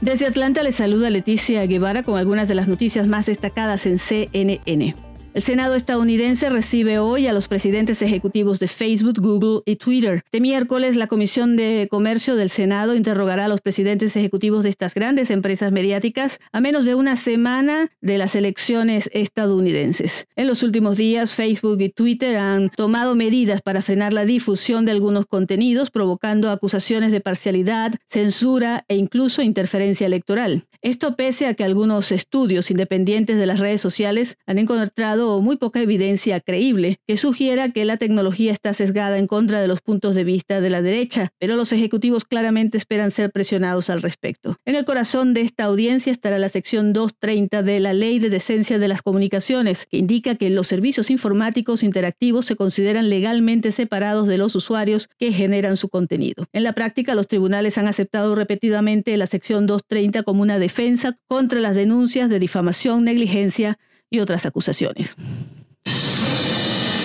Desde Atlanta les saluda Leticia Guevara con algunas de las noticias más destacadas en CNN. El Senado estadounidense recibe hoy a los presidentes ejecutivos de Facebook, Google y Twitter. De miércoles, la Comisión de Comercio del Senado interrogará a los presidentes ejecutivos de estas grandes empresas mediáticas a menos de una semana de las elecciones estadounidenses. En los últimos días, Facebook y Twitter han tomado medidas para frenar la difusión de algunos contenidos, provocando acusaciones de parcialidad, censura e incluso interferencia electoral. Esto pese a que algunos estudios independientes de las redes sociales han encontrado muy poca evidencia creíble que sugiera que la tecnología está sesgada en contra de los puntos de vista de la derecha, pero los ejecutivos claramente esperan ser presionados al respecto. En el corazón de esta audiencia estará la sección 230 de la Ley de Decencia de las Comunicaciones, que indica que los servicios informáticos interactivos se consideran legalmente separados de los usuarios que generan su contenido. En la práctica, los tribunales han aceptado repetidamente la sección 230 como una defensa contra las denuncias de difamación, negligencia y otras acusaciones.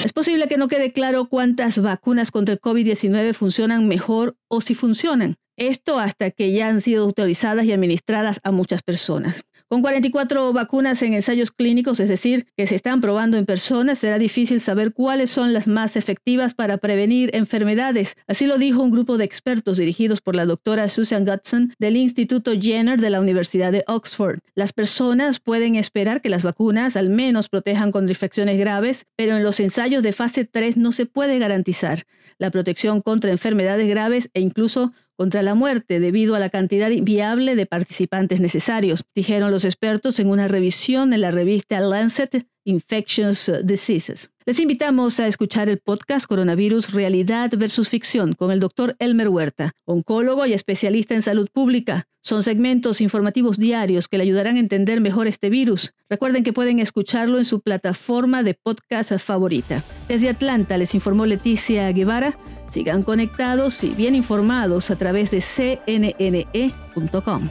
Es posible que no quede claro cuántas vacunas contra el COVID-19 funcionan mejor o si funcionan. Esto hasta que ya han sido autorizadas y administradas a muchas personas. Con 44 vacunas en ensayos clínicos, es decir, que se están probando en personas, será difícil saber cuáles son las más efectivas para prevenir enfermedades. Así lo dijo un grupo de expertos dirigidos por la doctora Susan Gutson del Instituto Jenner de la Universidad de Oxford. Las personas pueden esperar que las vacunas al menos protejan contra infecciones graves, pero en los ensayos de fase 3 no se puede garantizar la protección contra enfermedades graves e incluso contra la muerte debido a la cantidad viable de participantes necesarios, dijeron los expertos en una revisión en la revista Lancet Infectious Diseases. Les invitamos a escuchar el podcast Coronavirus Realidad versus Ficción con el doctor Elmer Huerta, oncólogo y especialista en salud pública. Son segmentos informativos diarios que le ayudarán a entender mejor este virus. Recuerden que pueden escucharlo en su plataforma de podcast favorita. Desde Atlanta les informó Leticia Guevara. Sigan conectados y bien informados a través de cnne.com.